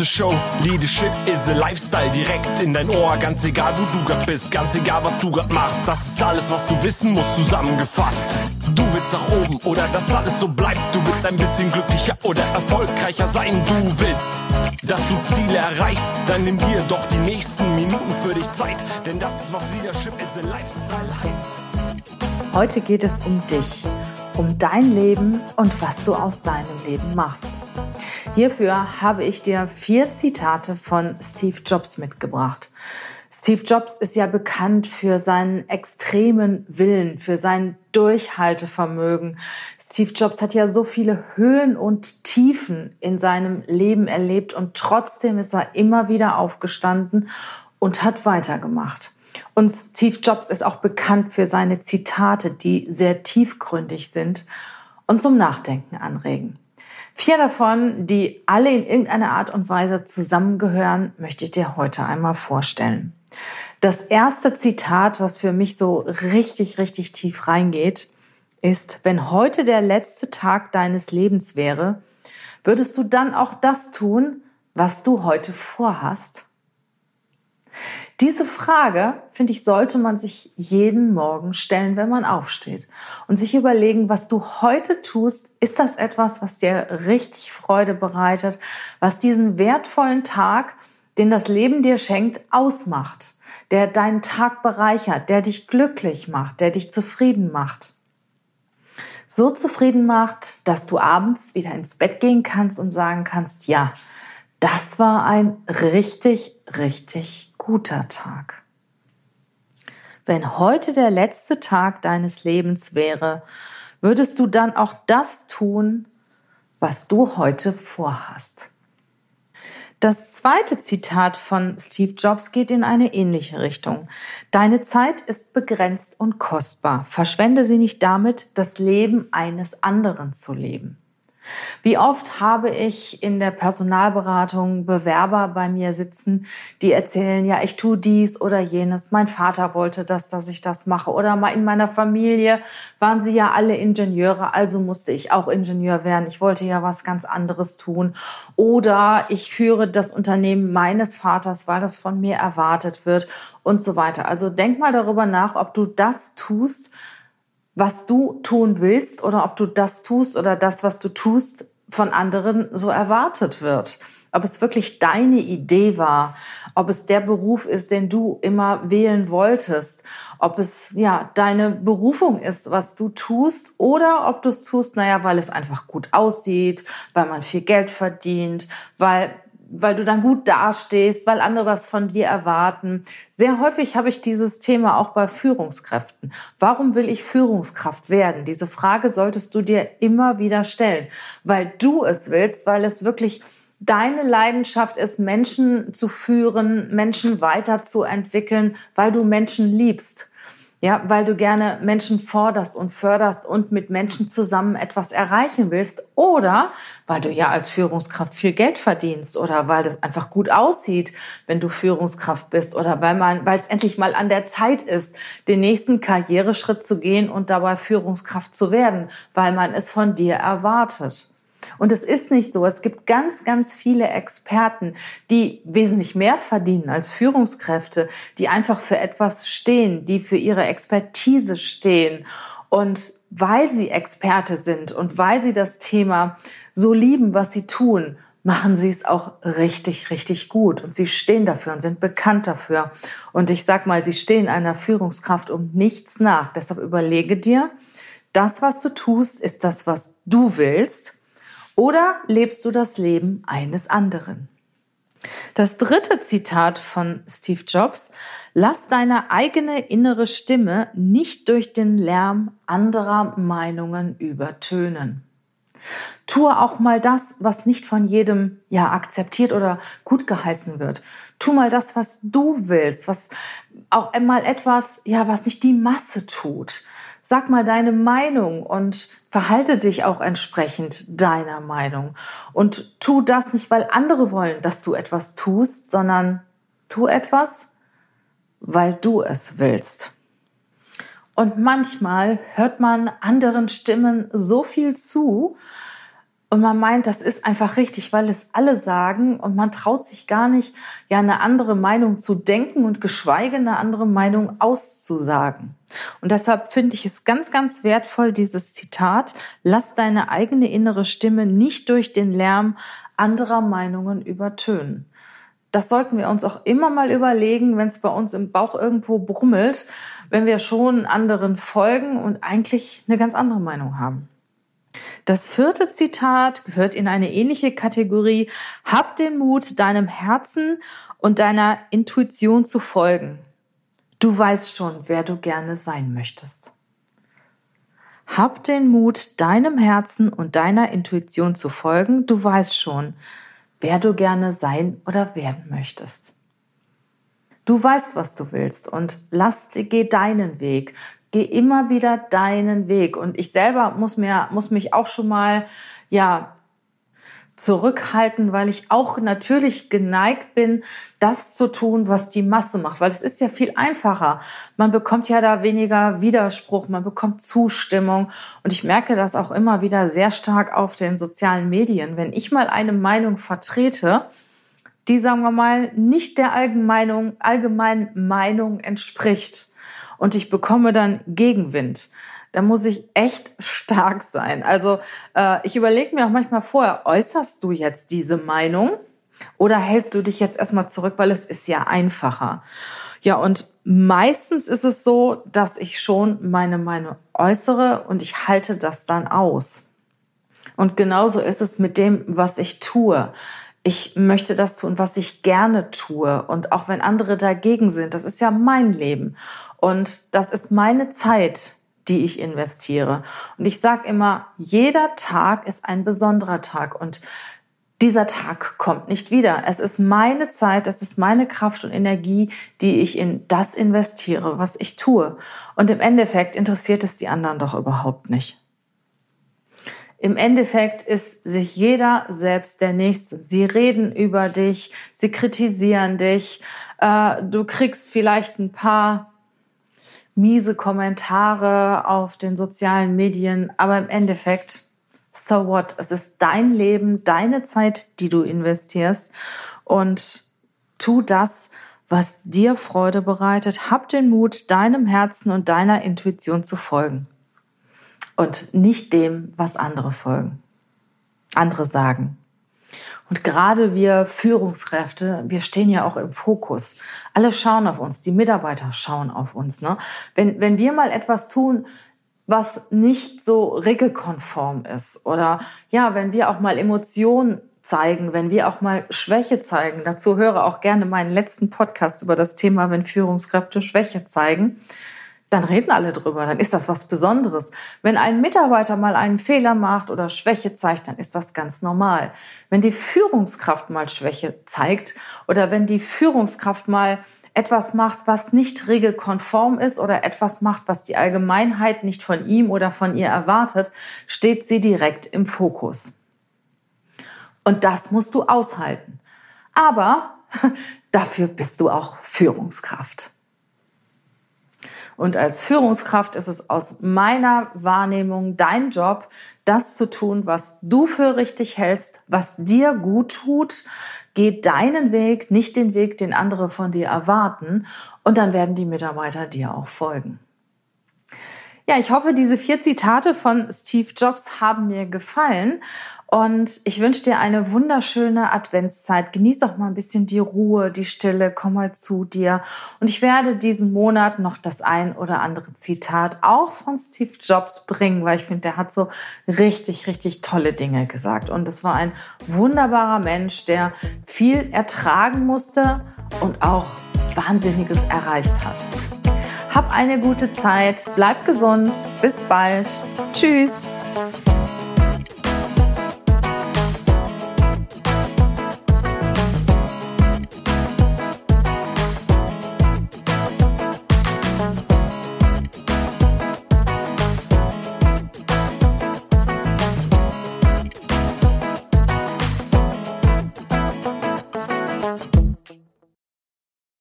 a show. Leadership is a lifestyle. Direkt in dein Ohr, ganz egal wo du grad bist, ganz egal was du grad machst. Das ist alles, was du wissen musst, zusammengefasst. Du willst nach oben oder dass alles so bleibt. Du willst ein bisschen glücklicher oder erfolgreicher sein. Du willst, dass du Ziele erreichst. Dann nimm dir doch die nächsten Minuten für dich Zeit. Denn das ist, was Leadership is a lifestyle heißt. Heute geht es um dich, um dein Leben und was du aus deinem Leben machst. Hierfür habe ich dir vier Zitate von Steve Jobs mitgebracht. Steve Jobs ist ja bekannt für seinen extremen Willen, für sein Durchhaltevermögen. Steve Jobs hat ja so viele Höhen und Tiefen in seinem Leben erlebt und trotzdem ist er immer wieder aufgestanden und hat weitergemacht. Und Steve Jobs ist auch bekannt für seine Zitate, die sehr tiefgründig sind und zum Nachdenken anregen. Vier davon, die alle in irgendeiner Art und Weise zusammengehören, möchte ich dir heute einmal vorstellen. Das erste Zitat, was für mich so richtig, richtig tief reingeht, ist, wenn heute der letzte Tag deines Lebens wäre, würdest du dann auch das tun, was du heute vorhast? Diese Frage, finde ich, sollte man sich jeden Morgen stellen, wenn man aufsteht und sich überlegen, was du heute tust, ist das etwas, was dir richtig Freude bereitet, was diesen wertvollen Tag, den das Leben dir schenkt, ausmacht, der deinen Tag bereichert, der dich glücklich macht, der dich zufrieden macht. So zufrieden macht, dass du abends wieder ins Bett gehen kannst und sagen kannst, ja, das war ein richtig, richtig guter Tag. Wenn heute der letzte Tag deines Lebens wäre, würdest du dann auch das tun, was du heute vorhast. Das zweite Zitat von Steve Jobs geht in eine ähnliche Richtung. Deine Zeit ist begrenzt und kostbar. Verschwende sie nicht damit, das Leben eines anderen zu leben. Wie oft habe ich in der Personalberatung Bewerber bei mir sitzen, die erzählen, ja, ich tue dies oder jenes. Mein Vater wollte das, dass ich das mache. Oder mal in meiner Familie waren sie ja alle Ingenieure, also musste ich auch Ingenieur werden. Ich wollte ja was ganz anderes tun. Oder ich führe das Unternehmen meines Vaters, weil das von mir erwartet wird und so weiter. Also denk mal darüber nach, ob du das tust, was du tun willst oder ob du das tust oder das, was du tust, von anderen so erwartet wird. Ob es wirklich deine Idee war, ob es der Beruf ist, den du immer wählen wolltest, ob es ja deine Berufung ist, was du tust oder ob du es tust, naja, weil es einfach gut aussieht, weil man viel Geld verdient, weil weil du dann gut dastehst, weil andere was von dir erwarten. Sehr häufig habe ich dieses Thema auch bei Führungskräften. Warum will ich Führungskraft werden? Diese Frage solltest du dir immer wieder stellen, weil du es willst, weil es wirklich deine Leidenschaft ist, Menschen zu führen, Menschen weiterzuentwickeln, weil du Menschen liebst. Ja, weil du gerne Menschen forderst und förderst und mit Menschen zusammen etwas erreichen willst oder weil du ja als Führungskraft viel Geld verdienst oder weil das einfach gut aussieht, wenn du Führungskraft bist oder weil man, weil es endlich mal an der Zeit ist, den nächsten Karriereschritt zu gehen und dabei Führungskraft zu werden, weil man es von dir erwartet. Und es ist nicht so. Es gibt ganz, ganz viele Experten, die wesentlich mehr verdienen als Führungskräfte, die einfach für etwas stehen, die für ihre Expertise stehen. Und weil sie Experte sind und weil sie das Thema so lieben, was sie tun, machen sie es auch richtig, richtig gut. Und sie stehen dafür und sind bekannt dafür. Und ich sag mal, sie stehen einer Führungskraft um nichts nach. Deshalb überlege dir, das, was du tust, ist das, was du willst. Oder lebst du das Leben eines anderen? Das dritte Zitat von Steve Jobs, lass deine eigene innere Stimme nicht durch den Lärm anderer Meinungen übertönen. Tue auch mal das, was nicht von jedem ja akzeptiert oder gut geheißen wird. Tu mal das, was du willst, was auch einmal etwas, ja, was nicht die Masse tut. Sag mal deine Meinung und verhalte dich auch entsprechend deiner Meinung. Und tu das nicht, weil andere wollen, dass du etwas tust, sondern tu etwas, weil du es willst. Und manchmal hört man anderen Stimmen so viel zu, und man meint, das ist einfach richtig, weil es alle sagen und man traut sich gar nicht, ja, eine andere Meinung zu denken und geschweige eine andere Meinung auszusagen. Und deshalb finde ich es ganz, ganz wertvoll, dieses Zitat, lass deine eigene innere Stimme nicht durch den Lärm anderer Meinungen übertönen. Das sollten wir uns auch immer mal überlegen, wenn es bei uns im Bauch irgendwo brummelt, wenn wir schon anderen folgen und eigentlich eine ganz andere Meinung haben. Das vierte Zitat gehört in eine ähnliche Kategorie. Hab den Mut, deinem Herzen und deiner Intuition zu folgen. Du weißt schon, wer du gerne sein möchtest. Hab den Mut, deinem Herzen und deiner Intuition zu folgen. Du weißt schon, wer du gerne sein oder werden möchtest. Du weißt, was du willst und lass, geh deinen Weg. Geh immer wieder deinen Weg. Und ich selber muss mir, muss mich auch schon mal, ja, zurückhalten, weil ich auch natürlich geneigt bin, das zu tun, was die Masse macht, weil es ist ja viel einfacher. Man bekommt ja da weniger Widerspruch, man bekommt Zustimmung und ich merke das auch immer wieder sehr stark auf den sozialen Medien. Wenn ich mal eine Meinung vertrete, die sagen wir mal nicht der allgemeinen Meinung entspricht, und ich bekomme dann Gegenwind. Da muss ich echt stark sein. Also äh, ich überlege mir auch manchmal vorher, äußerst du jetzt diese Meinung oder hältst du dich jetzt erstmal zurück, weil es ist ja einfacher. Ja, und meistens ist es so, dass ich schon meine Meinung äußere und ich halte das dann aus. Und genauso ist es mit dem, was ich tue ich möchte das tun, was ich gerne tue. Und auch wenn andere dagegen sind, das ist ja mein Leben. Und das ist meine Zeit, die ich investiere. Und ich sage immer, jeder Tag ist ein besonderer Tag. Und dieser Tag kommt nicht wieder. Es ist meine Zeit, es ist meine Kraft und Energie, die ich in das investiere, was ich tue. Und im Endeffekt interessiert es die anderen doch überhaupt nicht. Im Endeffekt ist sich jeder selbst der Nächste. Sie reden über dich, sie kritisieren dich, äh, du kriegst vielleicht ein paar miese Kommentare auf den sozialen Medien, aber im Endeffekt, so what? Es ist dein Leben, deine Zeit, die du investierst und tu das, was dir Freude bereitet. Hab den Mut, deinem Herzen und deiner Intuition zu folgen und nicht dem, was andere folgen, andere sagen. Und gerade wir Führungskräfte, wir stehen ja auch im Fokus. Alle schauen auf uns, die Mitarbeiter schauen auf uns. Ne? Wenn, wenn wir mal etwas tun, was nicht so regelkonform ist oder ja, wenn wir auch mal Emotionen zeigen, wenn wir auch mal Schwäche zeigen, dazu höre auch gerne meinen letzten Podcast über das Thema, wenn Führungskräfte Schwäche zeigen, dann reden alle drüber, dann ist das was Besonderes. Wenn ein Mitarbeiter mal einen Fehler macht oder Schwäche zeigt, dann ist das ganz normal. Wenn die Führungskraft mal Schwäche zeigt oder wenn die Führungskraft mal etwas macht, was nicht regelkonform ist oder etwas macht, was die Allgemeinheit nicht von ihm oder von ihr erwartet, steht sie direkt im Fokus. Und das musst du aushalten. Aber dafür bist du auch Führungskraft. Und als Führungskraft ist es aus meiner Wahrnehmung dein Job, das zu tun, was du für richtig hältst, was dir gut tut. Geh deinen Weg, nicht den Weg, den andere von dir erwarten. Und dann werden die Mitarbeiter dir auch folgen. Ja, ich hoffe, diese vier Zitate von Steve Jobs haben mir gefallen. Und ich wünsche dir eine wunderschöne Adventszeit. Genieß auch mal ein bisschen die Ruhe, die Stille, komm mal zu dir. Und ich werde diesen Monat noch das ein oder andere Zitat auch von Steve Jobs bringen, weil ich finde, der hat so richtig, richtig tolle Dinge gesagt. Und es war ein wunderbarer Mensch, der viel ertragen musste und auch Wahnsinniges erreicht hat. Hab eine gute Zeit, bleib gesund, bis bald. Tschüss.